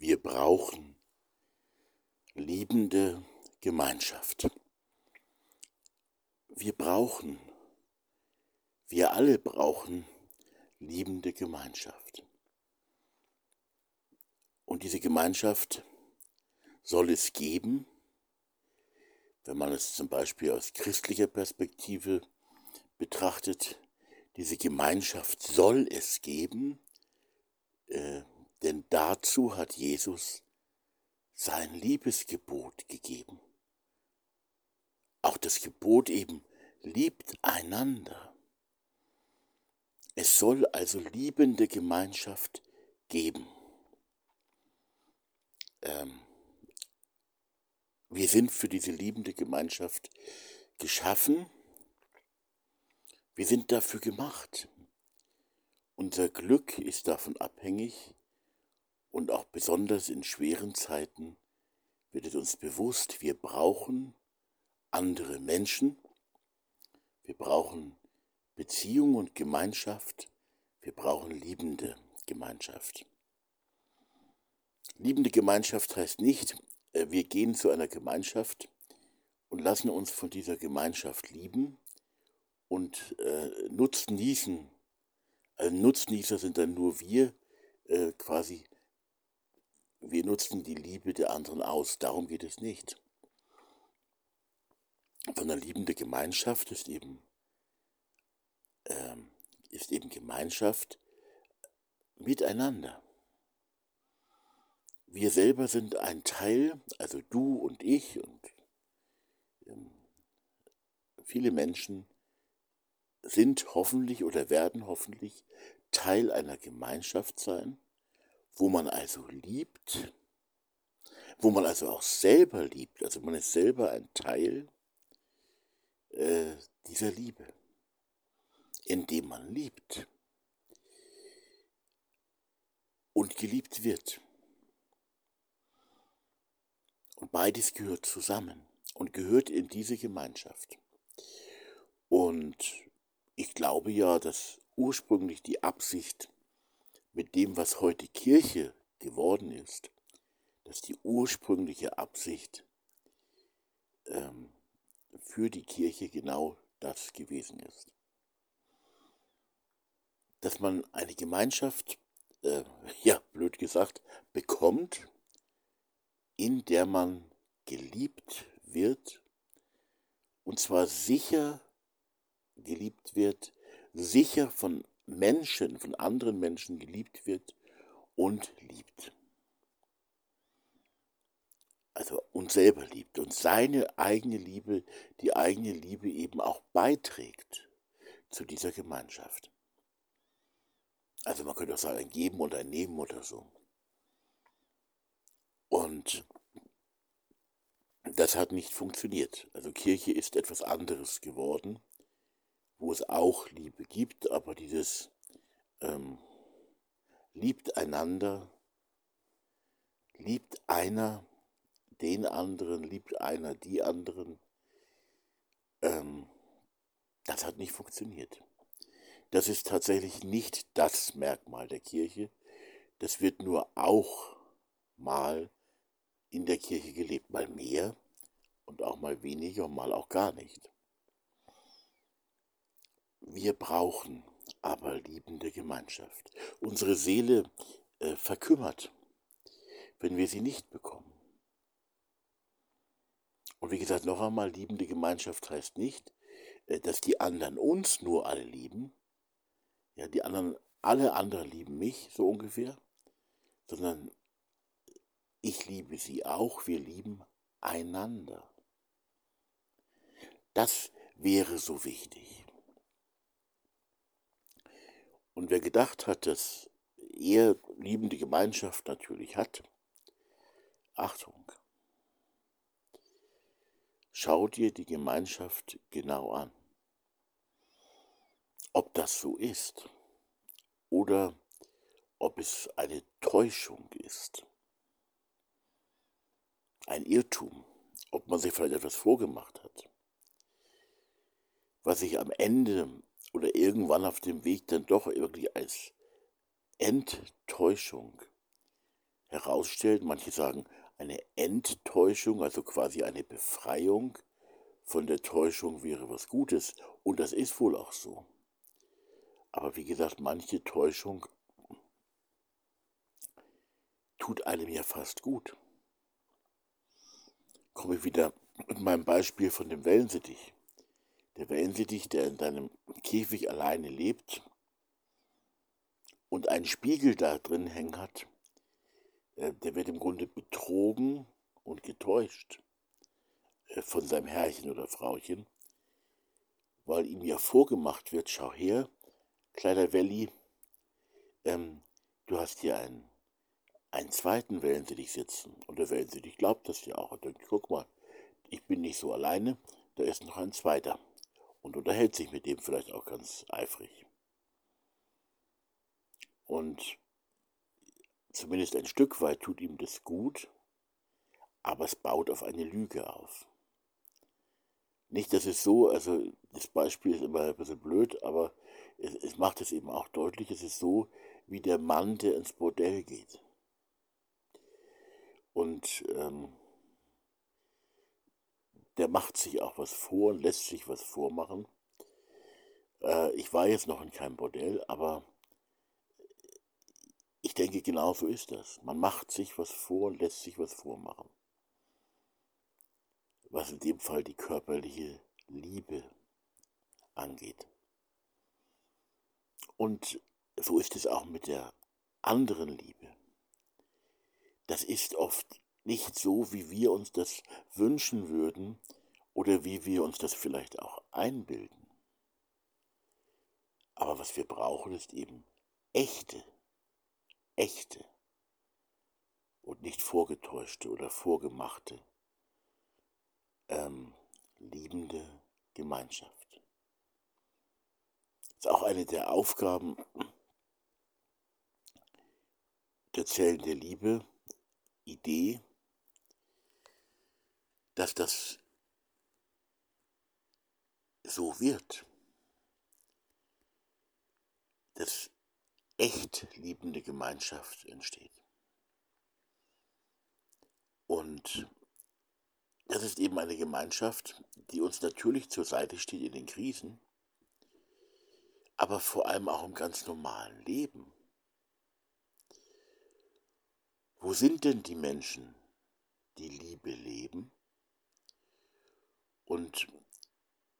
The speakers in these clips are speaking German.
Wir brauchen liebende Gemeinschaft. Wir brauchen, wir alle brauchen liebende Gemeinschaft. Und diese Gemeinschaft soll es geben, wenn man es zum Beispiel aus christlicher Perspektive betrachtet, diese Gemeinschaft soll es geben, äh, denn dazu hat Jesus sein Liebesgebot gegeben. Auch das Gebot eben liebt einander. Es soll also liebende Gemeinschaft geben. Ähm, wir sind für diese liebende Gemeinschaft geschaffen. Wir sind dafür gemacht. Unser Glück ist davon abhängig und auch besonders in schweren Zeiten wird es uns bewusst, wir brauchen andere Menschen, wir brauchen Beziehung und Gemeinschaft, wir brauchen liebende Gemeinschaft. Liebende Gemeinschaft heißt nicht, äh, wir gehen zu einer Gemeinschaft und lassen uns von dieser Gemeinschaft lieben und äh, Nutznießen. Also Nutznießer sind dann nur wir, äh, quasi, wir nutzen die Liebe der anderen aus. Darum geht es nicht. Sondern liebende Gemeinschaft ist eben, äh, ist eben Gemeinschaft miteinander. Wir selber sind ein Teil, also du und ich und ähm, viele Menschen sind hoffentlich oder werden hoffentlich Teil einer Gemeinschaft sein, wo man also liebt, wo man also auch selber liebt, also man ist selber ein Teil äh, dieser Liebe, indem man liebt und geliebt wird. Und beides gehört zusammen und gehört in diese Gemeinschaft. Und ich glaube ja, dass ursprünglich die Absicht mit dem, was heute Kirche geworden ist, dass die ursprüngliche Absicht ähm, für die Kirche genau das gewesen ist. Dass man eine Gemeinschaft, äh, ja, blöd gesagt, bekommt, in der man geliebt wird, und zwar sicher geliebt wird, sicher von Menschen, von anderen Menschen geliebt wird und liebt. Also uns selber liebt und seine eigene Liebe, die eigene Liebe eben auch beiträgt zu dieser Gemeinschaft. Also man könnte auch sagen, ein Geben und ein Nehmen oder so. Und das hat nicht funktioniert. Also Kirche ist etwas anderes geworden, wo es auch Liebe gibt, aber dieses ähm, liebt einander, liebt einer den anderen, liebt einer die anderen, ähm, das hat nicht funktioniert. Das ist tatsächlich nicht das Merkmal der Kirche. Das wird nur auch mal in der Kirche gelebt, mal mehr und auch mal weniger und mal auch gar nicht. Wir brauchen aber liebende Gemeinschaft. Unsere Seele äh, verkümmert, wenn wir sie nicht bekommen. Und wie gesagt, noch einmal, liebende Gemeinschaft heißt nicht, äh, dass die anderen uns nur alle lieben, ja, die anderen, alle anderen lieben mich, so ungefähr, sondern ich liebe sie auch, wir lieben einander. Das wäre so wichtig. Und wer gedacht hat, dass er liebende Gemeinschaft natürlich hat, Achtung, schau dir die Gemeinschaft genau an. Ob das so ist oder ob es eine Täuschung ist. Ein Irrtum, ob man sich vielleicht etwas vorgemacht hat, was sich am Ende oder irgendwann auf dem Weg dann doch irgendwie als Enttäuschung herausstellt, manche sagen eine Enttäuschung, also quasi eine Befreiung von der Täuschung wäre was Gutes. Und das ist wohl auch so. Aber wie gesagt, manche Täuschung tut einem ja fast gut. Komme ich wieder mit meinem Beispiel von dem Wellensittich. Der Wellensittich, der in seinem Käfig alleine lebt und einen Spiegel da drin hängen hat, äh, der wird im Grunde betrogen und getäuscht äh, von seinem Herrchen oder Frauchen, weil ihm ja vorgemacht wird, schau her, kleiner Welli, ähm, du hast hier einen, einen zweiten Wellensittich sitzen. Und der Wellensittich glaubt das ja auch. Und denkt, guck mal, ich bin nicht so alleine, da ist noch ein zweiter. Und unterhält sich mit dem vielleicht auch ganz eifrig. Und zumindest ein Stück weit tut ihm das gut, aber es baut auf eine Lüge auf. Nicht, dass es so, also das Beispiel ist immer ein bisschen blöd, aber es, es macht es eben auch deutlich, es ist so wie der Mann, der ins Bordell geht. Und ähm, der macht sich auch was vor und lässt sich was vormachen. Äh, ich war jetzt noch in keinem Bordell, aber ich denke, genau so ist das. Man macht sich was vor und lässt sich was vormachen. Was in dem Fall die körperliche Liebe angeht. Und so ist es auch mit der anderen Liebe. Das ist oft nicht so, wie wir uns das wünschen würden oder wie wir uns das vielleicht auch einbilden. Aber was wir brauchen, ist eben echte echte und nicht vorgetäuschte oder vorgemachte, ähm, liebende Gemeinschaft. Das ist auch eine der Aufgaben der Zellen der Liebe, Idee, dass das so wird, dass echt liebende Gemeinschaft entsteht. Und das ist eben eine Gemeinschaft, die uns natürlich zur Seite steht in den Krisen, aber vor allem auch im ganz normalen Leben. Wo sind denn die Menschen, die Liebe leben? Und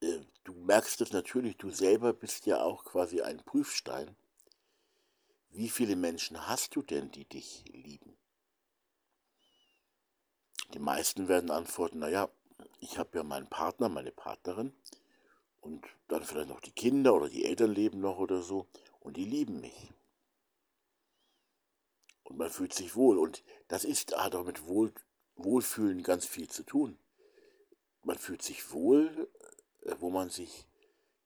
äh, du merkst es natürlich, du selber bist ja auch quasi ein Prüfstein wie viele Menschen hast du denn, die dich lieben? Die meisten werden antworten, naja, ich habe ja meinen Partner, meine Partnerin und dann vielleicht noch die Kinder oder die Eltern leben noch oder so und die lieben mich. Und man fühlt sich wohl und das ist, hat auch mit wohl, Wohlfühlen ganz viel zu tun. Man fühlt sich wohl, äh, wo man sich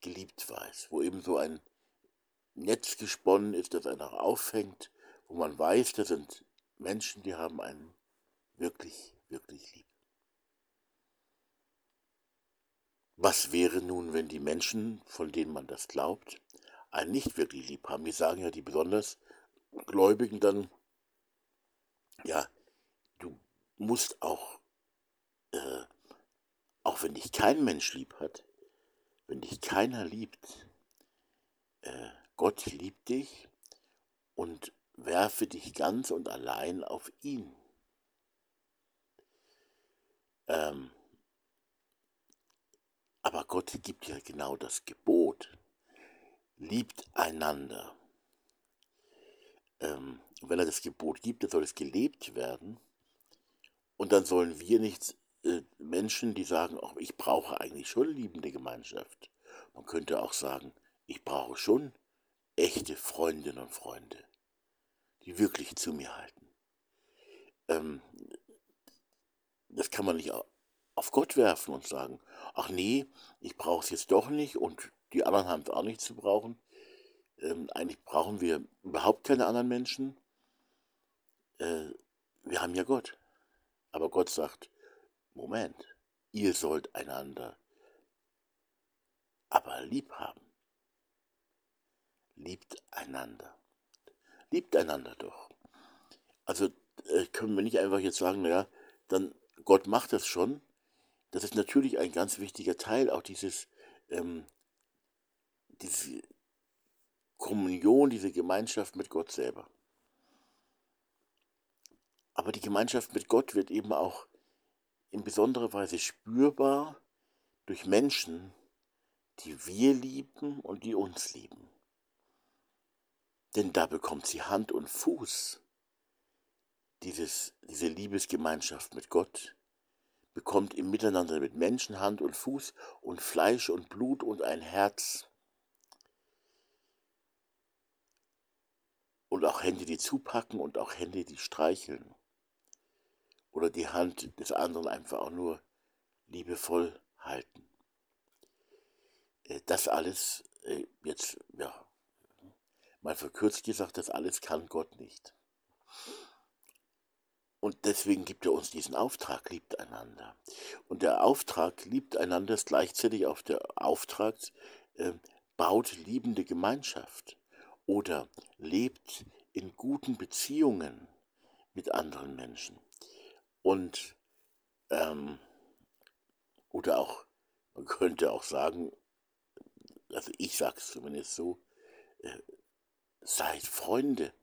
geliebt weiß, wo eben so ein Netz gesponnen ist, das einen auch auffängt, wo man weiß, das sind Menschen, die haben einen wirklich, wirklich lieb. Was wäre nun, wenn die Menschen, von denen man das glaubt, einen nicht wirklich lieb haben? Wir sagen ja die besonders Gläubigen dann, ja, du musst auch, äh, auch wenn dich kein Mensch lieb hat, wenn dich keiner liebt, äh, Gott liebt dich und werfe dich ganz und allein auf ihn. Ähm, aber Gott gibt ja genau das Gebot. Liebt einander. Ähm, wenn er das Gebot gibt, dann soll es gelebt werden. Und dann sollen wir nicht Menschen, die sagen, oh, ich brauche eigentlich schon liebende Gemeinschaft. Man könnte auch sagen, ich brauche schon echte Freundinnen und Freunde, die wirklich zu mir halten. Ähm, das kann man nicht auf Gott werfen und sagen, ach nee, ich brauche es jetzt doch nicht und die anderen haben es auch nicht zu brauchen. Ähm, eigentlich brauchen wir überhaupt keine anderen Menschen. Äh, wir haben ja Gott. Aber Gott sagt, Moment, ihr sollt einander aber lieb haben liebt einander. Liebt einander doch. Also äh, können wir nicht einfach jetzt sagen, naja, dann Gott macht das schon. Das ist natürlich ein ganz wichtiger Teil, auch dieses, ähm, diese Kommunion, diese Gemeinschaft mit Gott selber. Aber die Gemeinschaft mit Gott wird eben auch in besonderer Weise spürbar durch Menschen, die wir lieben und die uns lieben. Denn da bekommt sie Hand und Fuß. Dieses, diese Liebesgemeinschaft mit Gott bekommt im Miteinander mit Menschen Hand und Fuß und Fleisch und Blut und ein Herz. Und auch Hände, die zupacken und auch Hände, die streicheln oder die Hand des anderen einfach auch nur liebevoll halten. Äh, das alles, äh, jetzt, ja, mal verkürzt gesagt, das alles kann Gott nicht. Und deswegen gibt er uns diesen Auftrag, liebt einander. Und der Auftrag, liebt einander, ist gleichzeitig auch der Auftrag, äh, baut liebende Gemeinschaft oder lebt in guten Beziehungen mit anderen Menschen. Und, ähm, oder auch, man könnte auch sagen, also ich sage es zumindest so, äh, seid Freunde.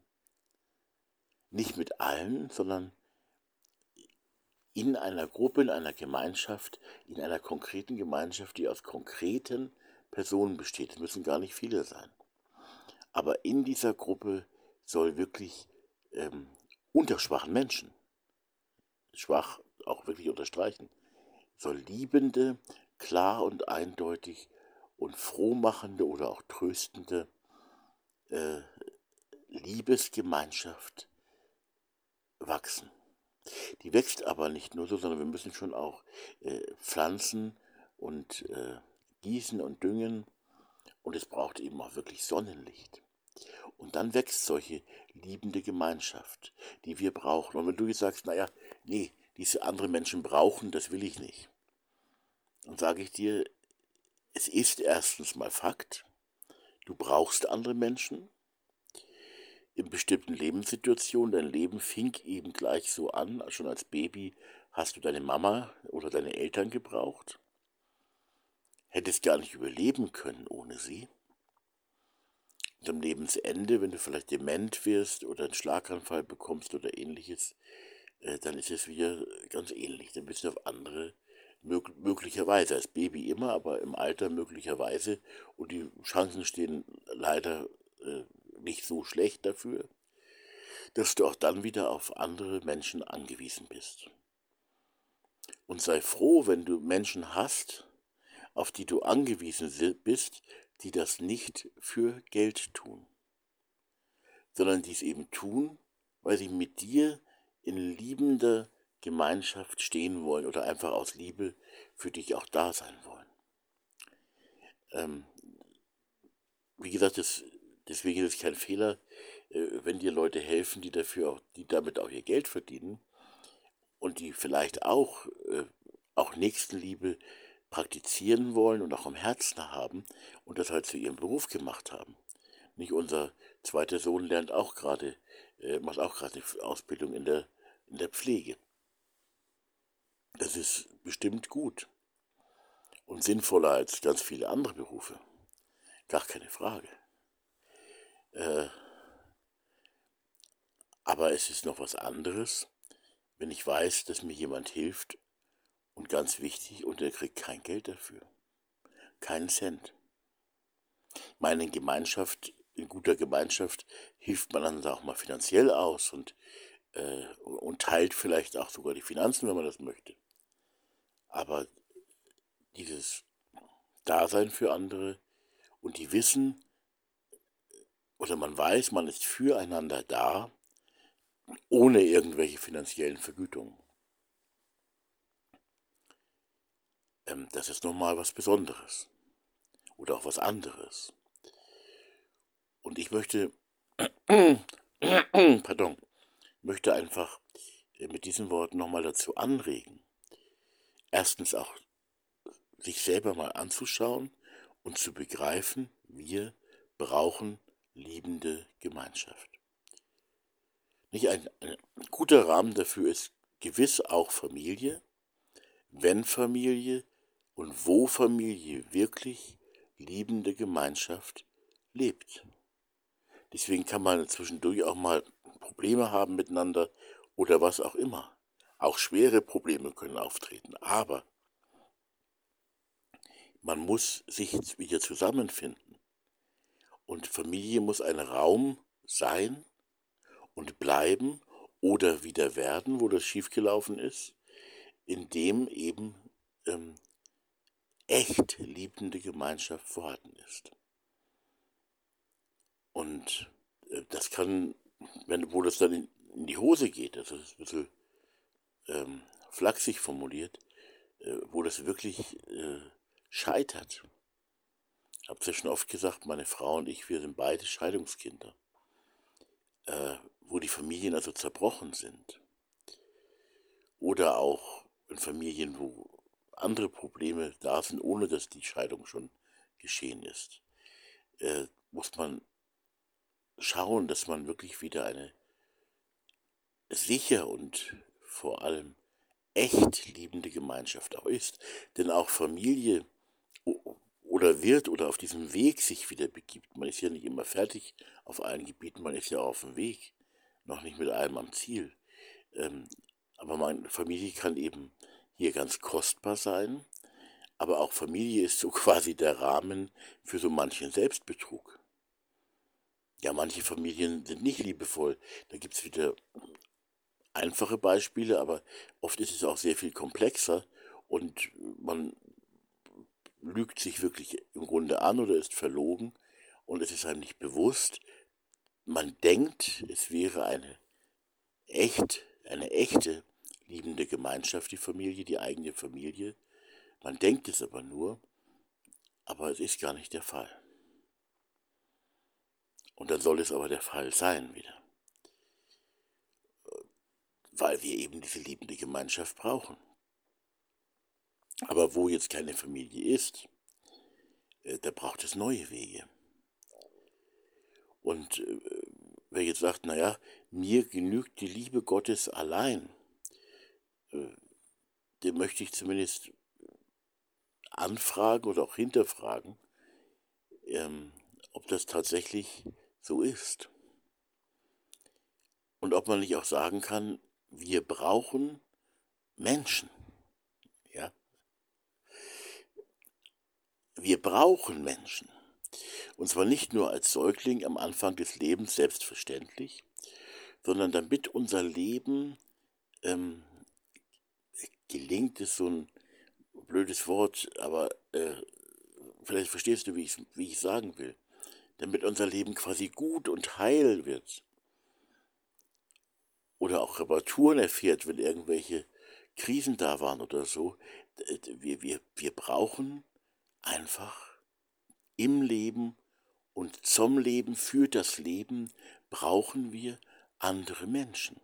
Nicht mit allen, sondern in einer Gruppe, in einer Gemeinschaft, in einer konkreten Gemeinschaft, die aus konkreten Personen besteht. Es müssen gar nicht viele sein. Aber in dieser Gruppe soll wirklich ähm, unter schwachen Menschen schwach auch wirklich unterstreichen, soll liebende, klar und eindeutig und frohmachende oder auch tröstende äh, Liebesgemeinschaft wachsen. Die wächst aber nicht nur so, sondern wir müssen schon auch äh, pflanzen und äh, gießen und düngen und es braucht eben auch wirklich Sonnenlicht. Und dann wächst solche liebende Gemeinschaft, die wir brauchen. Und wenn du jetzt sagst, naja, nee, diese anderen Menschen brauchen, das will ich nicht. Dann sage ich dir, es ist erstens mal Fakt, du brauchst andere Menschen in bestimmten Lebenssituationen. Dein Leben fing eben gleich so an, schon als Baby hast du deine Mama oder deine Eltern gebraucht, hättest gar nicht überleben können ohne sie. Am Lebensende, wenn du vielleicht dement wirst oder einen Schlaganfall bekommst oder ähnliches, äh, dann ist es wieder ganz ähnlich. Dann bist du auf andere, mög möglicherweise, als Baby immer, aber im Alter möglicherweise. Und die Chancen stehen leider äh, nicht so schlecht dafür, dass du auch dann wieder auf andere Menschen angewiesen bist. Und sei froh, wenn du Menschen hast, auf die du angewiesen bist, die das nicht für Geld tun, sondern die es eben tun, weil sie mit dir in liebender Gemeinschaft stehen wollen oder einfach aus Liebe für dich auch da sein wollen. Ähm, wie gesagt, das, deswegen ist es kein Fehler, äh, wenn dir Leute helfen, die dafür auch, die damit auch ihr Geld verdienen und die vielleicht auch, äh, auch Nächstenliebe praktizieren wollen und auch am Herzen haben und das halt zu ihrem Beruf gemacht haben. Nicht unser zweiter Sohn lernt auch gerade äh, macht auch gerade eine Ausbildung in der, in der Pflege. Das ist bestimmt gut und sinnvoller als ganz viele andere Berufe. Gar keine Frage. Äh, aber es ist noch was anderes, wenn ich weiß, dass mir jemand hilft und ganz wichtig, und er kriegt kein Geld dafür. Keinen Cent. Meine Gemeinschaft in guter Gemeinschaft hilft man dann auch mal finanziell aus und, äh, und teilt vielleicht auch sogar die Finanzen, wenn man das möchte. Aber dieses Dasein für andere und die wissen, oder man weiß, man ist füreinander da, ohne irgendwelche finanziellen Vergütungen. Das ist nochmal was Besonderes oder auch was anderes. Und ich möchte, pardon, möchte einfach äh, mit diesen Worten nochmal dazu anregen, erstens auch sich selber mal anzuschauen und zu begreifen, wir brauchen liebende Gemeinschaft. Nicht ein, ein guter Rahmen dafür ist gewiss auch Familie, wenn Familie und wo Familie wirklich liebende Gemeinschaft lebt. Deswegen kann man zwischendurch auch mal Probleme haben miteinander oder was auch immer. Auch schwere Probleme können auftreten, aber man muss sich wieder zusammenfinden. Und Familie muss ein Raum sein und bleiben oder wieder werden, wo das schiefgelaufen ist, in dem eben ähm, echt liebende Gemeinschaft vorhanden ist. Und äh, das kann, wenn, wo das dann in, in, die Hose geht, das ist ein bisschen ähm, flachsig formuliert, äh, wo das wirklich äh, scheitert. Ich habe es ja schon oft gesagt, meine Frau und ich, wir sind beide Scheidungskinder, äh, wo die Familien also zerbrochen sind. Oder auch in Familien, wo andere Probleme da sind, ohne dass die Scheidung schon geschehen ist, äh, muss man schauen, dass man wirklich wieder eine sicher und vor allem echt liebende Gemeinschaft auch ist. Denn auch Familie oder wird oder auf diesem Weg sich wieder begibt. Man ist ja nicht immer fertig auf allen Gebieten, man ist ja auf dem Weg, noch nicht mit allem am Ziel. Ähm, aber meine Familie kann eben hier ganz kostbar sein, aber auch Familie ist so quasi der Rahmen für so manchen Selbstbetrug. Ja, manche Familien sind nicht liebevoll. Da gibt es wieder einfache Beispiele, aber oft ist es auch sehr viel komplexer und man lügt sich wirklich im Grunde an oder ist verlogen und es ist einem nicht bewusst. Man denkt, es wäre eine echt, eine echte liebende Gemeinschaft, die Familie, die eigene Familie. Man denkt es aber nur, aber es ist gar nicht der Fall. Und dann soll es aber der Fall sein wieder. Weil wir eben diese liebende Gemeinschaft brauchen. Aber wo jetzt keine Familie ist, äh, da braucht es neue Wege. Und äh, wer jetzt sagt, naja, mir genügt die Liebe Gottes allein, äh, dem möchte ich zumindest anfragen oder auch hinterfragen, ähm, ob das tatsächlich so ist. Und ob man nicht auch sagen kann, wir brauchen Menschen. Ja? Wir brauchen Menschen. Und zwar nicht nur als Säugling am Anfang des Lebens selbstverständlich, sondern damit unser Leben ähm, gelingt, ist so ein blödes Wort, aber äh, vielleicht verstehst du, wie ich, wie ich sagen will. Damit unser Leben quasi gut und heil wird. Oder auch Reparaturen erfährt, wenn irgendwelche Krisen da waren oder so. Wir, wir, wir brauchen einfach im Leben und zum Leben, für das Leben, brauchen wir andere Menschen.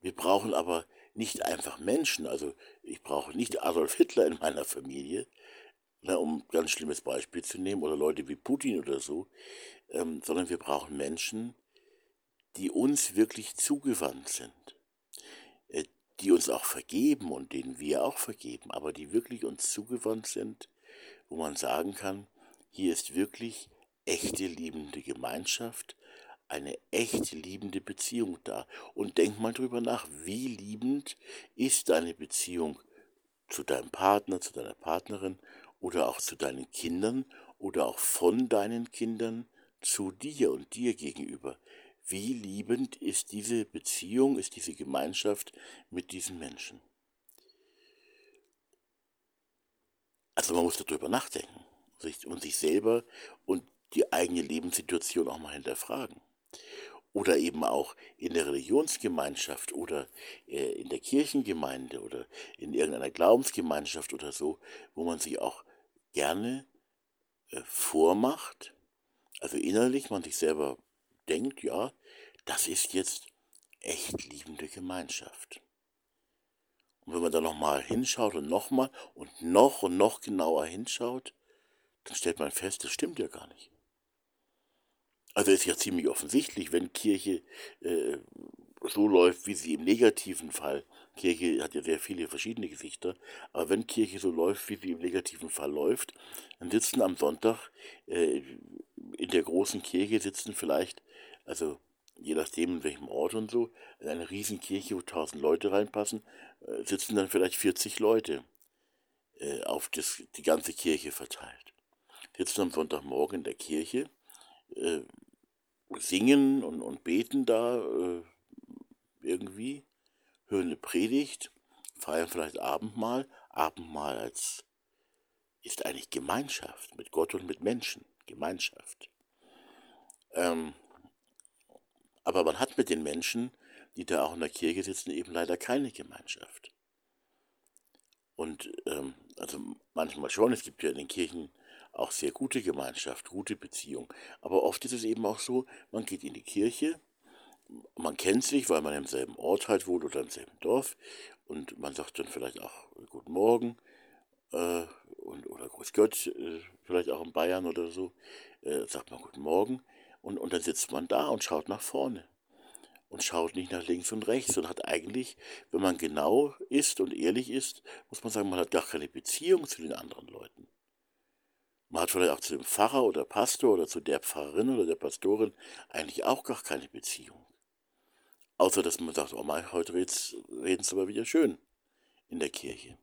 Wir brauchen aber nicht einfach Menschen, also ich brauche nicht Adolf Hitler in meiner Familie, na, um ein ganz schlimmes Beispiel zu nehmen, oder Leute wie Putin oder so, ähm, sondern wir brauchen Menschen, die uns wirklich zugewandt sind. Die uns auch vergeben und denen wir auch vergeben, aber die wirklich uns zugewandt sind, wo man sagen kann, hier ist wirklich echte liebende Gemeinschaft, eine echt liebende Beziehung da. Und denk mal drüber nach, wie liebend ist deine Beziehung zu deinem Partner, zu deiner Partnerin oder auch zu deinen Kindern oder auch von deinen Kindern zu dir und dir gegenüber wie liebend ist diese Beziehung, ist diese Gemeinschaft mit diesen Menschen. Also man muss darüber nachdenken und sich selber und die eigene Lebenssituation auch mal hinterfragen. Oder eben auch in der Religionsgemeinschaft oder äh, in der Kirchengemeinde oder in irgendeiner Glaubensgemeinschaft oder so, wo man sich auch gerne äh, vormacht, also innerlich man sich selber denkt, ja, das ist jetzt echt liebende Gemeinschaft. Und wenn man da nochmal hinschaut und nochmal und noch und noch genauer hinschaut, dann stellt man fest, das stimmt ja gar nicht. Also ist ja ziemlich offensichtlich, wenn Kirche äh, so läuft, wie sie im negativen Fall, Kirche hat ja sehr viele verschiedene Gesichter, aber wenn Kirche so läuft, wie sie im negativen Fall läuft, dann sitzen am Sonntag äh, in der großen Kirche sitzen vielleicht, also je nachdem in welchem Ort und so, in einer riesen Kirche, wo tausend Leute reinpassen, äh, sitzen dann vielleicht 40 Leute äh, auf das, die ganze Kirche verteilt. Sitzen am Sonntagmorgen in der Kirche, äh, singen und, und beten da äh, irgendwie, hören eine Predigt, feiern vielleicht Abendmahl. Abendmahl als ist eigentlich Gemeinschaft mit Gott und mit Menschen. Gemeinschaft. Ähm, aber man hat mit den Menschen, die da auch in der Kirche sitzen, eben leider keine Gemeinschaft. Und ähm, also manchmal schon, es gibt ja in den Kirchen auch sehr gute Gemeinschaft, gute Beziehung. Aber oft ist es eben auch so, man geht in die Kirche, man kennt sich, weil man im selben Ort halt wohnt oder im selben Dorf und man sagt dann vielleicht auch Guten Morgen äh, und, oder Grüß Gott, äh, vielleicht auch in Bayern oder so, äh, sagt man Guten Morgen und, und dann sitzt man da und schaut nach vorne und schaut nicht nach links und rechts und hat eigentlich, wenn man genau ist und ehrlich ist, muss man sagen, man hat gar keine Beziehung zu den anderen. Man hat vielleicht auch zu dem Pfarrer oder Pastor oder zu der Pfarrerin oder der Pastorin eigentlich auch gar keine Beziehung. Außer dass man sagt, oh mein, heute reden sie aber wieder schön in der Kirche.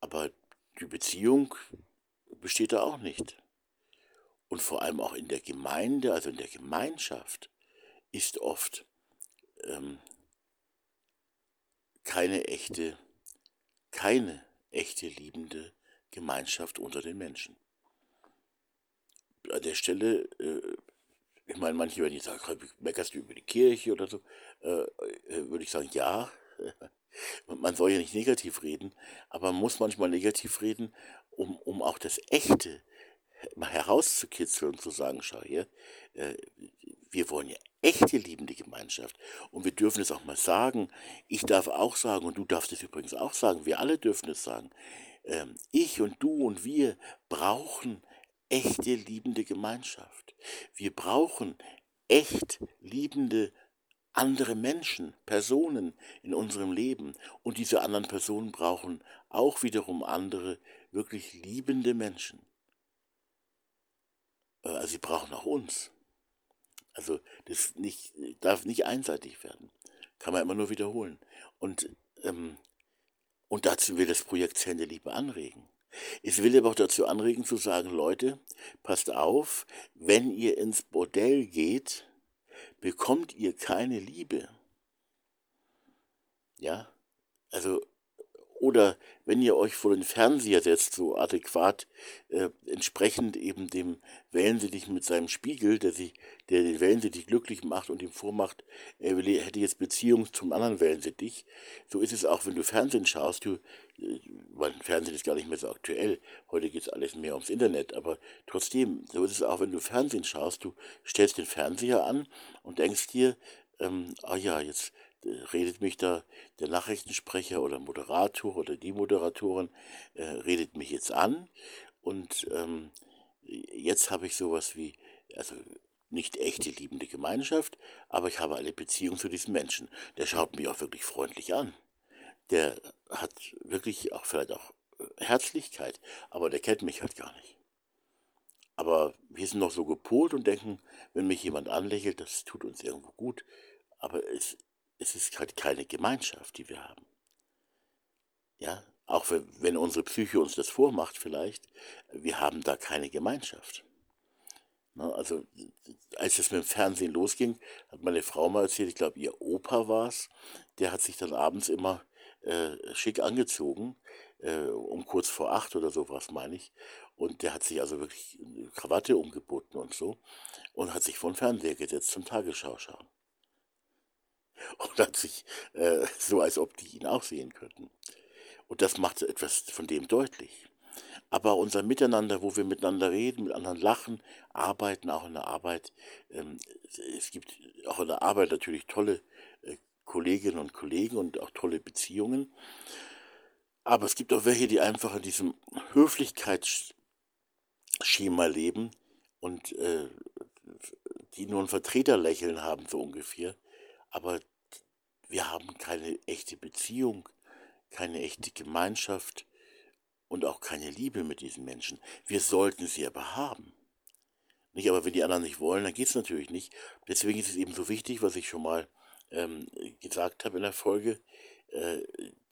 Aber die Beziehung besteht da auch nicht. Und vor allem auch in der Gemeinde, also in der Gemeinschaft, ist oft ähm, keine echte, keine echte liebende Gemeinschaft unter den Menschen. An der Stelle, äh, ich meine, manche werden jetzt sagen, meckerst du über die Kirche oder so, äh, äh, würde ich sagen, ja, man soll ja nicht negativ reden, aber man muss manchmal negativ reden, um, um auch das Echte mal herauszukitzeln und zu sagen, schau hier, äh, wir wollen ja echte liebende Gemeinschaft. Und wir dürfen es auch mal sagen. Ich darf auch sagen, und du darfst es übrigens auch sagen, wir alle dürfen es sagen ich und du und wir brauchen echte liebende Gemeinschaft. Wir brauchen echt liebende andere Menschen, Personen in unserem Leben. Und diese anderen Personen brauchen auch wiederum andere, wirklich liebende Menschen. Äh, also sie brauchen auch uns. Also das nicht, darf nicht einseitig werden. Kann man immer nur wiederholen. Und ähm, und dazu will das Projekt Zellen der Liebe anregen. Es will aber auch dazu anregen zu sagen, Leute, passt auf, wenn ihr ins Bordell geht, bekommt ihr keine Liebe. Ja, also oder wenn ihr euch vor den Fernseher setzt, so adäquat, äh, entsprechend eben dem Wellensittich mit seinem Spiegel, der, sich, der den Wellensittich glücklich macht und ihm vormacht, er will, hätte jetzt Beziehung zum anderen Wellensittich. So ist es auch, wenn du Fernsehen schaust. Du, äh, weil Fernsehen ist gar nicht mehr so aktuell. Heute geht es alles mehr ums Internet. Aber trotzdem, so ist es auch, wenn du Fernsehen schaust. Du stellst den Fernseher an und denkst dir, ähm, ah ja, jetzt redet mich da der Nachrichtensprecher oder Moderator oder die Moderatorin, äh, redet mich jetzt an und ähm, jetzt habe ich sowas wie, also nicht echte liebende Gemeinschaft, aber ich habe eine Beziehung zu diesem Menschen. Der schaut mich auch wirklich freundlich an. Der hat wirklich auch vielleicht auch äh, Herzlichkeit, aber der kennt mich halt gar nicht. Aber wir sind noch so gepolt und denken, wenn mich jemand anlächelt, das tut uns irgendwo gut. Aber es es ist halt keine Gemeinschaft, die wir haben. Ja, auch wenn unsere Psyche uns das vormacht vielleicht, wir haben da keine Gemeinschaft. Ne, also als es mit dem Fernsehen losging, hat meine Frau mal erzählt, ich glaube ihr Opa war es, der hat sich dann abends immer äh, schick angezogen, äh, um kurz vor acht oder sowas meine ich. Und der hat sich also wirklich Krawatte umgeboten und so und hat sich vor den Fernseher gesetzt zum Tagesschau schauen und hat sich äh, so, als ob die ihn auch sehen könnten. Und das macht etwas von dem deutlich. Aber unser Miteinander, wo wir miteinander reden, mit anderen lachen, arbeiten, auch in der Arbeit, ähm, es gibt auch in der Arbeit natürlich tolle äh, Kolleginnen und Kollegen und auch tolle Beziehungen. Aber es gibt auch welche, die einfach in diesem Höflichkeitsschema leben und äh, die nur ein Vertreterlächeln haben, so ungefähr. Aber wir haben keine echte Beziehung, keine echte Gemeinschaft und auch keine Liebe mit diesen Menschen. Wir sollten sie aber haben. Nicht, aber wenn die anderen nicht wollen, dann geht es natürlich nicht. Deswegen ist es eben so wichtig, was ich schon mal ähm, gesagt habe in der Folge, äh,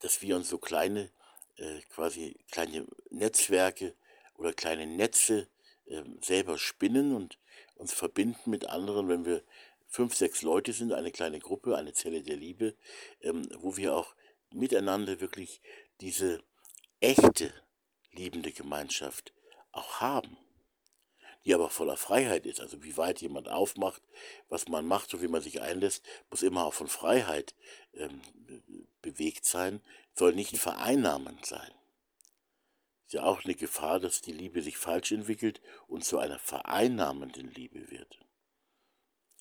dass wir uns so kleine, äh, quasi kleine Netzwerke oder kleine Netze äh, selber spinnen und uns verbinden mit anderen, wenn wir fünf, sechs Leute sind, eine kleine Gruppe, eine Zelle der Liebe, ähm, wo wir auch miteinander wirklich diese echte liebende Gemeinschaft auch haben die aber voller Freiheit ist. Also wie weit jemand aufmacht, was man macht und wie man sich einlässt, muss immer auch von Freiheit ähm, bewegt sein, soll nicht vereinnahmend sein. Ist ja auch eine Gefahr, dass die Liebe sich falsch entwickelt und zu einer vereinnahmenden Liebe wird.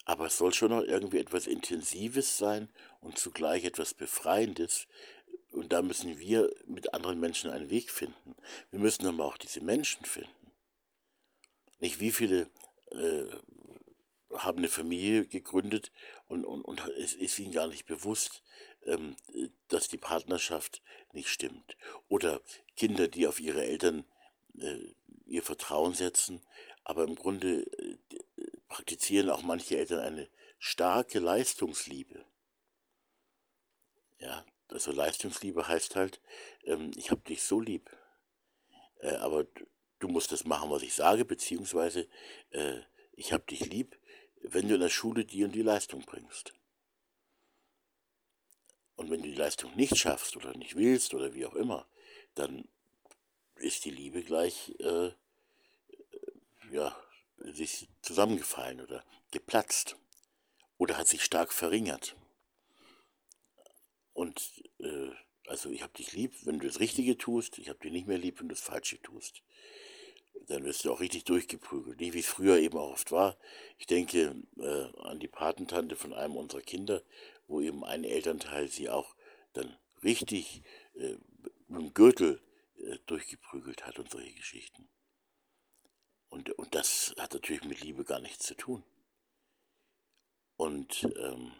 Aber es soll schon noch irgendwie etwas Intensives sein und zugleich etwas Befreiendes. Und da müssen wir mit anderen Menschen einen Weg finden. Wir müssen aber auch diese Menschen finden. Nicht wie viele äh, haben eine Familie gegründet und, und, und es ist ihnen gar nicht bewusst, ähm, dass die Partnerschaft nicht stimmt. Oder Kinder, die auf ihre Eltern äh, ihr Vertrauen setzen, aber im Grunde äh, praktizieren auch manche Eltern eine starke Leistungsliebe. Ja, also Leistungsliebe heißt halt, ähm, ich habe dich so lieb, äh, aber du musst das machen, was ich sage, beziehungsweise äh, ich habe dich lieb, wenn du in der Schule die und die Leistung bringst. Und wenn du die Leistung nicht schaffst oder nicht willst oder wie auch immer, dann ist die Liebe gleich, äh, ja, sich zusammengefallen oder geplatzt oder hat sich stark verringert. Und äh, also ich habe dich lieb, wenn du das Richtige tust, ich habe dich nicht mehr lieb, wenn du das Falsche tust dann wirst du auch richtig durchgeprügelt. Nicht wie es früher eben auch oft war. Ich denke äh, an die Patentante von einem unserer Kinder, wo eben ein Elternteil sie auch dann richtig äh, mit dem Gürtel äh, durchgeprügelt hat und solche Geschichten. Und, und das hat natürlich mit Liebe gar nichts zu tun. Und ähm,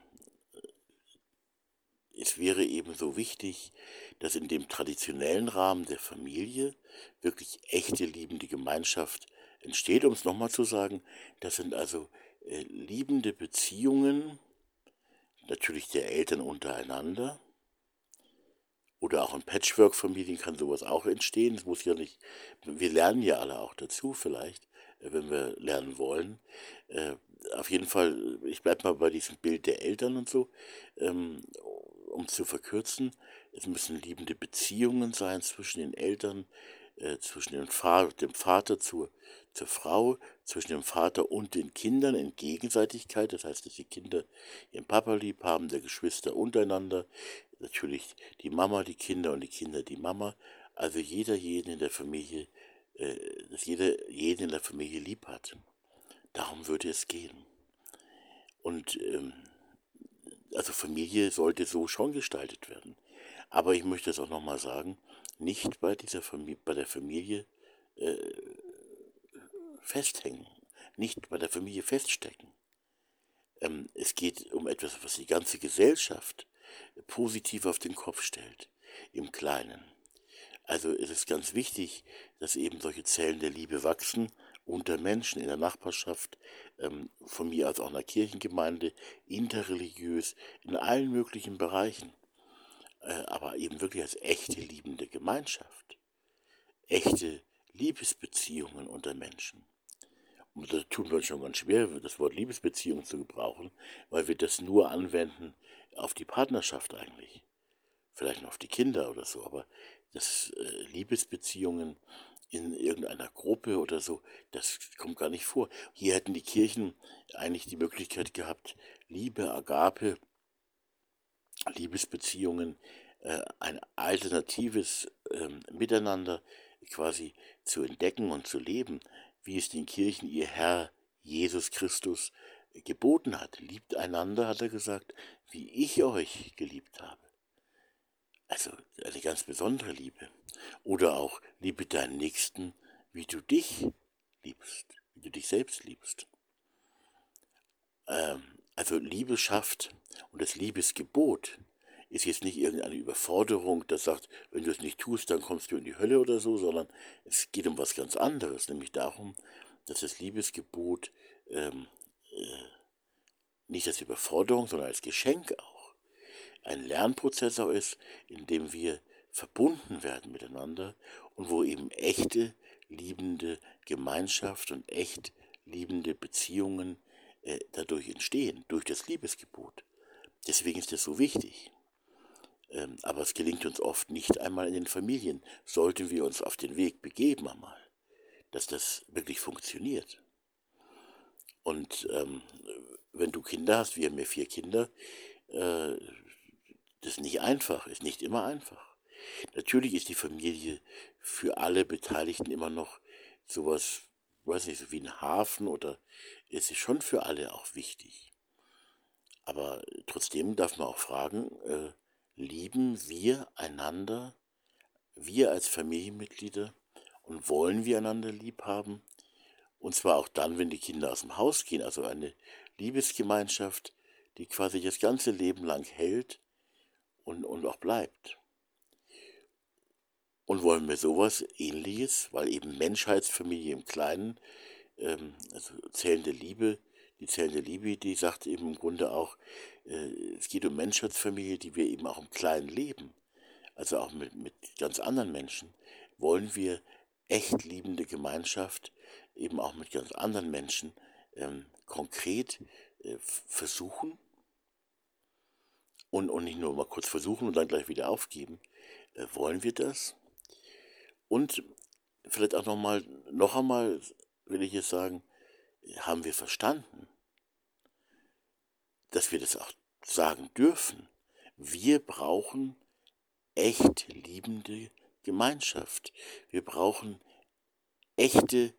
es wäre ebenso wichtig, dass in dem traditionellen Rahmen der Familie wirklich echte liebende Gemeinschaft entsteht. Um es nochmal zu sagen, das sind also äh, liebende Beziehungen, natürlich der Eltern untereinander. Oder auch in Patchwork-Familien kann sowas auch entstehen. Es muss ja nicht, wir lernen ja alle auch dazu vielleicht, äh, wenn wir lernen wollen. Äh, auf jeden Fall, ich bleibe mal bei diesem Bild der Eltern und so. Ähm, um zu verkürzen, es müssen liebende Beziehungen sein zwischen den Eltern, äh, zwischen dem Vater, dem Vater zur, zur Frau, zwischen dem Vater und den Kindern in Gegenseitigkeit. Das heißt, dass die Kinder ihren Papa lieb haben, der Geschwister untereinander, natürlich die Mama, die Kinder und die Kinder die Mama. Also jeder jeden in der Familie, äh, dass jeder jeden in der Familie lieb hat. Darum würde es gehen. Und ähm, also Familie sollte so schon gestaltet werden. Aber ich möchte es auch nochmal sagen, nicht bei dieser Familie, bei der Familie äh, festhängen, nicht bei der Familie feststecken. Ähm, es geht um etwas, was die ganze Gesellschaft positiv auf den Kopf stellt, im Kleinen. Also es ist ganz wichtig, dass eben solche Zellen der Liebe wachsen unter Menschen in der Nachbarschaft, ähm, von mir als auch in der Kirchengemeinde, interreligiös, in allen möglichen Bereichen, äh, aber eben wirklich als echte liebende Gemeinschaft, echte Liebesbeziehungen unter Menschen. Und das tun wir uns schon ganz schwer, das Wort Liebesbeziehung zu gebrauchen, weil wir das nur anwenden auf die Partnerschaft eigentlich. Vielleicht noch auf die Kinder oder so, aber das äh, Liebesbeziehungen in irgendeiner Gruppe oder so, das kommt gar nicht vor. Hier hätten die Kirchen eigentlich die Möglichkeit gehabt, Liebe, Agape, Liebesbeziehungen, äh, ein alternatives äh, Miteinander quasi zu entdecken und zu leben, wie es den Kirchen ihr Herr Jesus Christus geboten hat. Liebt einander, hat er gesagt, wie ich euch geliebt habe. Also eine ganz besondere Liebe. Oder auch liebe deinen Nächsten, wie du dich liebst, wie du dich selbst liebst. Ähm, also Liebe schafft und das Liebesgebot ist jetzt nicht irgendeine Überforderung, das sagt, wenn du es nicht tust, dann kommst du in die Hölle oder so, sondern es geht um was ganz anderes, nämlich darum, dass das Liebesgebot ähm, äh, nicht als Überforderung, sondern als Geschenk auch ein Lernprozess auch ist, in dem wir verbunden werden miteinander und wo eben echte liebende Gemeinschaft und echt liebende Beziehungen äh, dadurch entstehen, durch das Liebesgebot. Deswegen ist das so wichtig. Ähm, aber es gelingt uns oft nicht einmal in den Familien. Sollten wir uns auf den Weg begeben einmal, dass das wirklich funktioniert. Und ähm, wenn du Kinder hast, wir haben ja vier Kinder, äh, das ist nicht einfach, ist nicht immer einfach. Natürlich ist die Familie für alle Beteiligten immer noch sowas, weiß nicht, so wie ein Hafen oder es ist schon für alle auch wichtig. Aber trotzdem darf man auch fragen, äh, lieben wir einander, wir als Familienmitglieder, und wollen wir einander lieb haben? Und zwar auch dann, wenn die Kinder aus dem Haus gehen, also eine Liebesgemeinschaft, die quasi das ganze Leben lang hält und, und auch bleibt. Und wollen wir sowas ähnliches, weil eben Menschheitsfamilie im Kleinen, ähm, also zählende Liebe, die zählende Liebe, die sagt eben im Grunde auch, äh, es geht um Menschheitsfamilie, die wir eben auch im Kleinen leben, also auch mit, mit ganz anderen Menschen, wollen wir echt liebende Gemeinschaft, eben auch mit ganz anderen Menschen, ähm, konkret äh, versuchen und, und nicht nur mal kurz versuchen und dann gleich wieder aufgeben. Äh, wollen wir das? Und vielleicht auch nochmal, noch einmal will ich jetzt sagen, haben wir verstanden, dass wir das auch sagen dürfen. Wir brauchen echt liebende Gemeinschaft. Wir brauchen echte,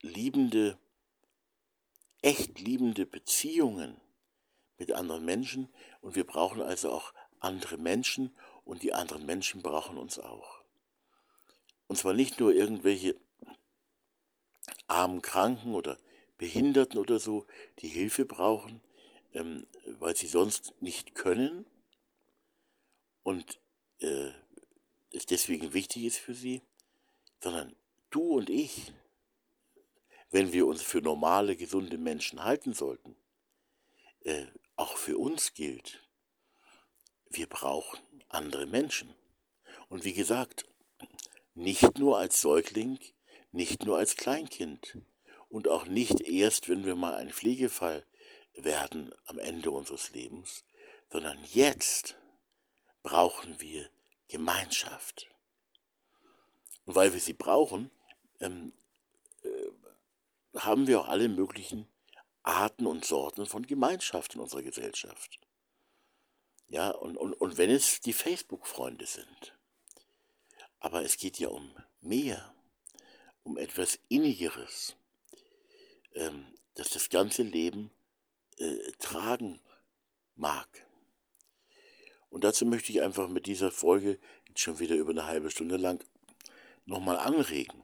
liebende, echt liebende Beziehungen mit anderen Menschen und wir brauchen also auch andere Menschen und die anderen Menschen brauchen uns auch. Und zwar nicht nur irgendwelche armen Kranken oder Behinderten oder so, die Hilfe brauchen, ähm, weil sie sonst nicht können und äh, es deswegen wichtig ist für sie, sondern du und ich, wenn wir uns für normale, gesunde Menschen halten sollten, äh, auch für uns gilt, wir brauchen andere Menschen. Und wie gesagt, nicht nur als Säugling, nicht nur als Kleinkind und auch nicht erst, wenn wir mal ein Pflegefall werden am Ende unseres Lebens, sondern jetzt brauchen wir Gemeinschaft. Und weil wir sie brauchen, ähm, äh, haben wir auch alle möglichen Arten und Sorten von Gemeinschaft in unserer Gesellschaft. Ja, und, und, und wenn es die Facebook-Freunde sind. Aber es geht ja um mehr, um etwas Innigeres, ähm, das das ganze Leben äh, tragen mag. Und dazu möchte ich einfach mit dieser Folge jetzt schon wieder über eine halbe Stunde lang nochmal anregen,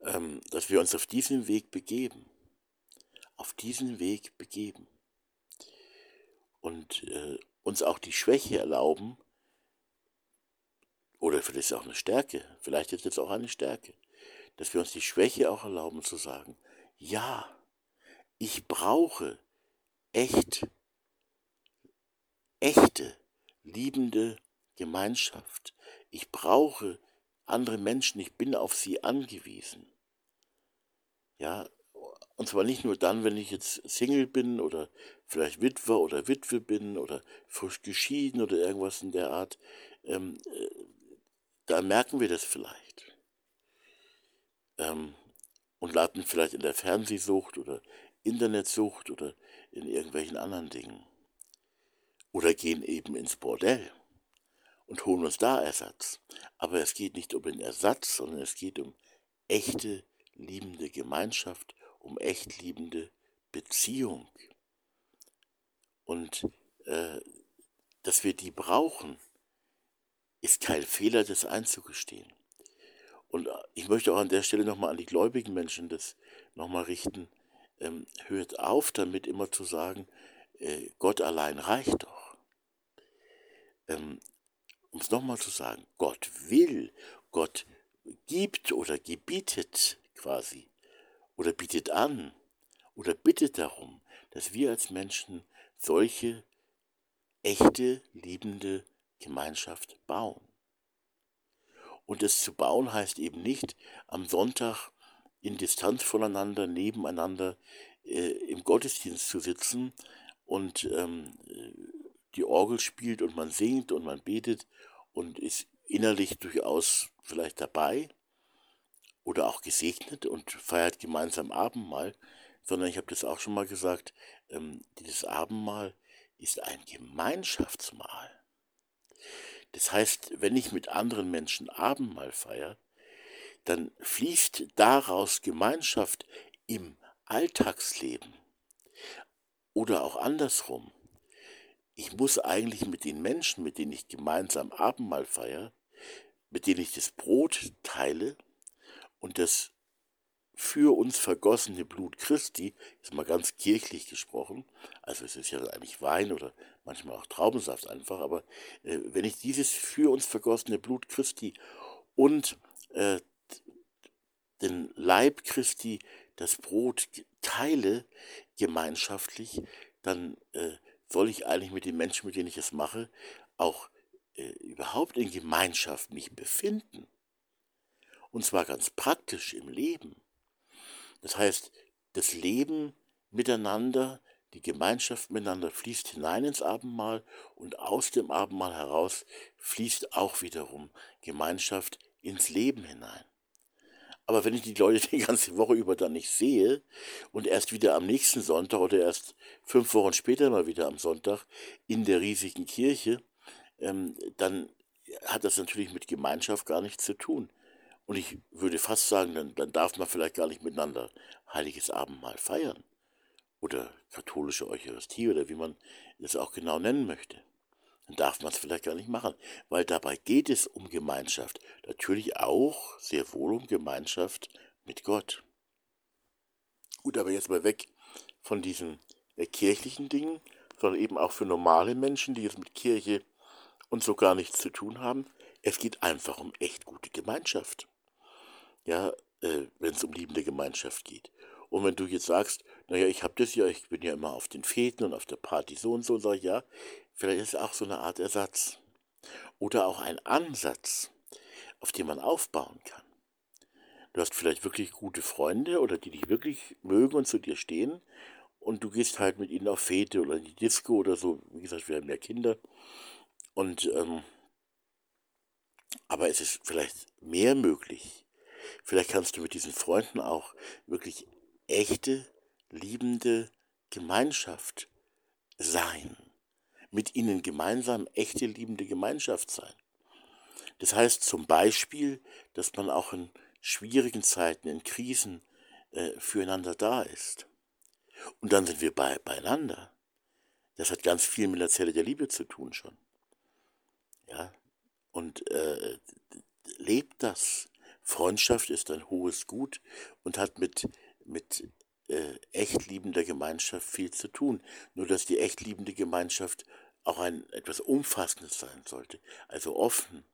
ähm, dass wir uns auf diesen Weg begeben auf diesen Weg begeben und äh, uns auch die Schwäche erlauben, oder vielleicht ist es auch eine Stärke, vielleicht ist es auch eine Stärke, dass wir uns die Schwäche auch erlauben zu sagen, ja, ich brauche echt, echte, liebende Gemeinschaft. Ich brauche andere Menschen, ich bin auf sie angewiesen. Ja, und zwar nicht nur dann, wenn ich jetzt Single bin oder vielleicht Witwer oder Witwe bin oder frisch geschieden oder irgendwas in der Art. Ähm, äh, da merken wir das vielleicht. Ähm, und landen vielleicht in der Fernsehsucht oder Internetsucht oder in irgendwelchen anderen Dingen. Oder gehen eben ins Bordell und holen uns da Ersatz. Aber es geht nicht um den Ersatz, sondern es geht um echte, liebende Gemeinschaft um echt liebende Beziehung. Und äh, dass wir die brauchen, ist kein Fehler, das einzugestehen. Und äh, ich möchte auch an der Stelle nochmal an die gläubigen Menschen das nochmal richten. Ähm, hört auf damit immer zu sagen, äh, Gott allein reicht doch. Ähm, um es nochmal zu sagen, Gott will, Gott gibt oder gebietet quasi oder bietet an oder bittet darum, dass wir als Menschen solche echte, liebende Gemeinschaft bauen. Und es zu bauen heißt eben nicht, am Sonntag in Distanz voneinander, nebeneinander äh, im Gottesdienst zu sitzen und ähm, die Orgel spielt und man singt und man betet und ist innerlich durchaus vielleicht dabei oder auch gesegnet und feiert gemeinsam Abendmahl, sondern ich habe das auch schon mal gesagt, ähm, dieses Abendmahl ist ein Gemeinschaftsmahl. Das heißt, wenn ich mit anderen Menschen Abendmahl feiere, dann fließt daraus Gemeinschaft im Alltagsleben oder auch andersrum. Ich muss eigentlich mit den Menschen, mit denen ich gemeinsam Abendmahl feiere, mit denen ich das Brot teile und das für uns vergossene Blut Christi, ist mal ganz kirchlich gesprochen, also es ist ja eigentlich Wein oder manchmal auch Traubensaft einfach, aber äh, wenn ich dieses für uns vergossene Blut Christi und äh, den Leib Christi, das Brot teile gemeinschaftlich, dann äh, soll ich eigentlich mit den Menschen, mit denen ich es mache, auch äh, überhaupt in Gemeinschaft mich befinden. Und zwar ganz praktisch im Leben. Das heißt, das Leben miteinander, die Gemeinschaft miteinander fließt hinein ins Abendmahl und aus dem Abendmahl heraus fließt auch wiederum Gemeinschaft ins Leben hinein. Aber wenn ich die Leute die ganze Woche über dann nicht sehe und erst wieder am nächsten Sonntag oder erst fünf Wochen später mal wieder am Sonntag in der riesigen Kirche, ähm, dann hat das natürlich mit Gemeinschaft gar nichts zu tun. Und ich würde fast sagen, dann, dann darf man vielleicht gar nicht miteinander heiliges Abendmahl feiern. Oder katholische Eucharistie oder wie man es auch genau nennen möchte. Dann darf man es vielleicht gar nicht machen, weil dabei geht es um Gemeinschaft. Natürlich auch sehr wohl um Gemeinschaft mit Gott. Gut, aber jetzt mal weg von diesen äh, kirchlichen Dingen, sondern eben auch für normale Menschen, die jetzt mit Kirche und so gar nichts zu tun haben. Es geht einfach um echt gute Gemeinschaft ja, äh, wenn es um liebende Gemeinschaft geht. Und wenn du jetzt sagst, naja, ich habe das ja, ich bin ja immer auf den Feten und auf der Party so und so, sag ich ja, vielleicht ist es auch so eine Art Ersatz. Oder auch ein Ansatz, auf den man aufbauen kann. Du hast vielleicht wirklich gute Freunde oder die dich wirklich mögen und zu dir stehen und du gehst halt mit ihnen auf Fete oder in die Disco oder so. Wie gesagt, wir haben ja Kinder. Und, ähm, aber es ist vielleicht mehr möglich, Vielleicht kannst du mit diesen Freunden auch wirklich echte, liebende Gemeinschaft sein. Mit ihnen gemeinsam echte, liebende Gemeinschaft sein. Das heißt zum Beispiel, dass man auch in schwierigen Zeiten, in Krisen äh, füreinander da ist. Und dann sind wir bei, beieinander. Das hat ganz viel mit der Zelle der Liebe zu tun schon. Ja, und äh, lebt das, Freundschaft ist ein hohes Gut und hat mit, mit äh, echt liebender Gemeinschaft viel zu tun. Nur dass die echt liebende Gemeinschaft auch ein etwas Umfassendes sein sollte, also offen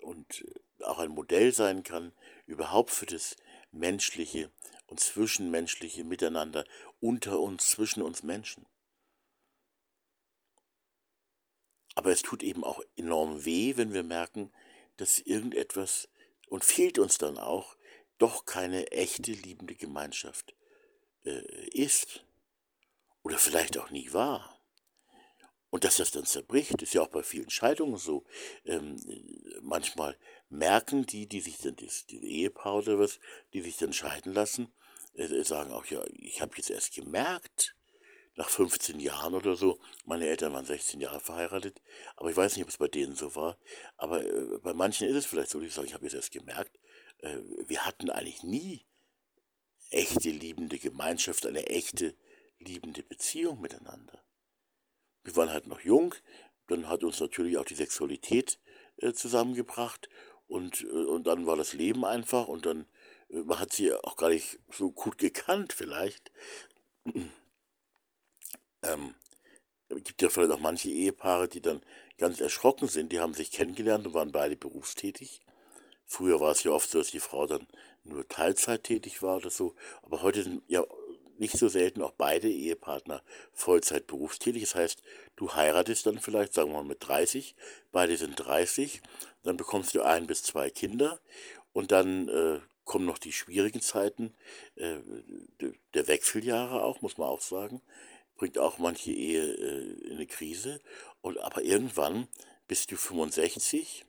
und auch ein Modell sein kann, überhaupt für das menschliche und zwischenmenschliche Miteinander unter uns, zwischen uns Menschen. Aber es tut eben auch enorm weh, wenn wir merken, dass irgendetwas, und fehlt uns dann auch, doch keine echte liebende Gemeinschaft äh, ist. Oder vielleicht auch nie war. Und dass das dann zerbricht, ist ja auch bei vielen Scheidungen so. Ähm, manchmal merken die, die sich dann, die, die Ehepaar oder was, die sich dann scheiden lassen, äh, sagen auch, ja, ich habe jetzt erst gemerkt, nach 15 Jahren oder so. Meine Eltern waren 16 Jahre verheiratet, aber ich weiß nicht, ob es bei denen so war. Aber äh, bei manchen ist es vielleicht so, die sagen, ich habe jetzt erst gemerkt, äh, wir hatten eigentlich nie echte liebende Gemeinschaft, eine echte liebende Beziehung miteinander. Wir waren halt noch jung, dann hat uns natürlich auch die Sexualität äh, zusammengebracht und, äh, und dann war das Leben einfach und dann man hat sie auch gar nicht so gut gekannt vielleicht. ähm, es gibt ja vielleicht auch manche Ehepaare, die dann ganz erschrocken sind. Die haben sich kennengelernt und waren beide berufstätig. Früher war es ja oft so, dass die Frau dann nur Teilzeit tätig war oder so. Aber heute sind ja nicht so selten auch beide Ehepartner Vollzeit berufstätig. Das heißt, du heiratest dann vielleicht, sagen wir mal mit 30, beide sind 30, dann bekommst du ein bis zwei Kinder und dann äh, kommen noch die schwierigen Zeiten äh, der Wechseljahre auch, muss man auch sagen. Bringt auch manche Ehe äh, in eine Krise. Und aber irgendwann bist du 65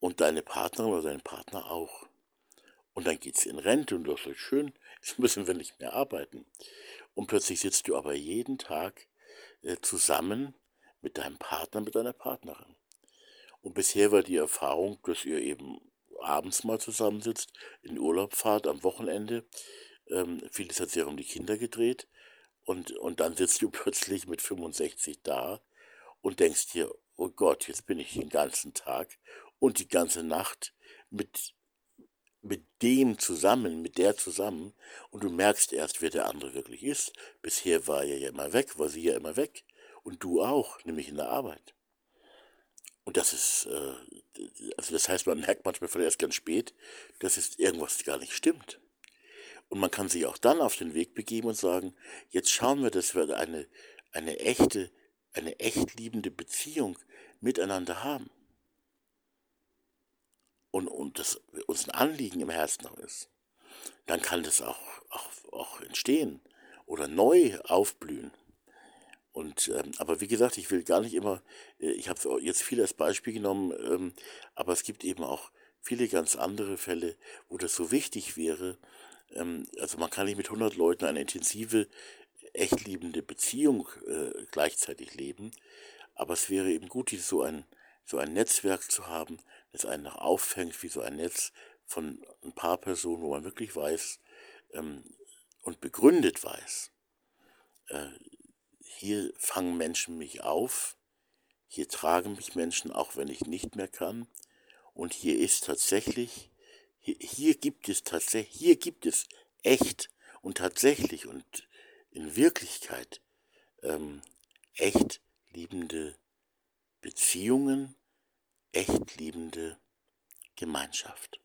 und deine Partnerin oder dein Partner auch. Und dann geht es in Rente und das ist schön, jetzt müssen wir nicht mehr arbeiten. Und plötzlich sitzt du aber jeden Tag äh, zusammen mit deinem Partner, mit deiner Partnerin. Und bisher war die Erfahrung, dass ihr eben abends mal zusammensitzt, in Urlaub fahrt, am Wochenende. Ähm, vieles hat sich um die Kinder gedreht. Und, und dann sitzt du plötzlich mit 65 da und denkst dir, oh Gott, jetzt bin ich den ganzen Tag und die ganze Nacht mit, mit dem zusammen, mit der zusammen. Und du merkst erst, wer der andere wirklich ist. Bisher war er ja immer weg, war sie ja immer weg. Und du auch, nämlich in der Arbeit. Und das ist, äh, also das heißt, man merkt manchmal vielleicht erst ganz spät, dass es irgendwas gar nicht stimmt. Und man kann sich auch dann auf den Weg begeben und sagen, jetzt schauen wir, dass wir eine, eine echte, eine echt liebende Beziehung miteinander haben. Und, und das uns ein Anliegen im Herzen noch ist. Dann kann das auch, auch, auch entstehen oder neu aufblühen. Und, ähm, aber wie gesagt, ich will gar nicht immer, äh, ich habe jetzt viel als Beispiel genommen, ähm, aber es gibt eben auch viele ganz andere Fälle, wo das so wichtig wäre. Ähm, also man kann nicht mit 100 Leuten eine intensive, echt liebende Beziehung äh, gleichzeitig leben, aber es wäre eben gut, so ein, so ein Netzwerk zu haben, das einen noch auffängt, wie so ein Netz von ein paar Personen, wo man wirklich weiß ähm, und begründet weiß, äh, hier fangen Menschen mich auf, hier tragen mich Menschen, auch wenn ich nicht mehr kann. Und hier ist tatsächlich, hier, hier gibt es tatsächlich, hier gibt es echt und tatsächlich und in Wirklichkeit ähm, echt liebende Beziehungen, echt liebende Gemeinschaft.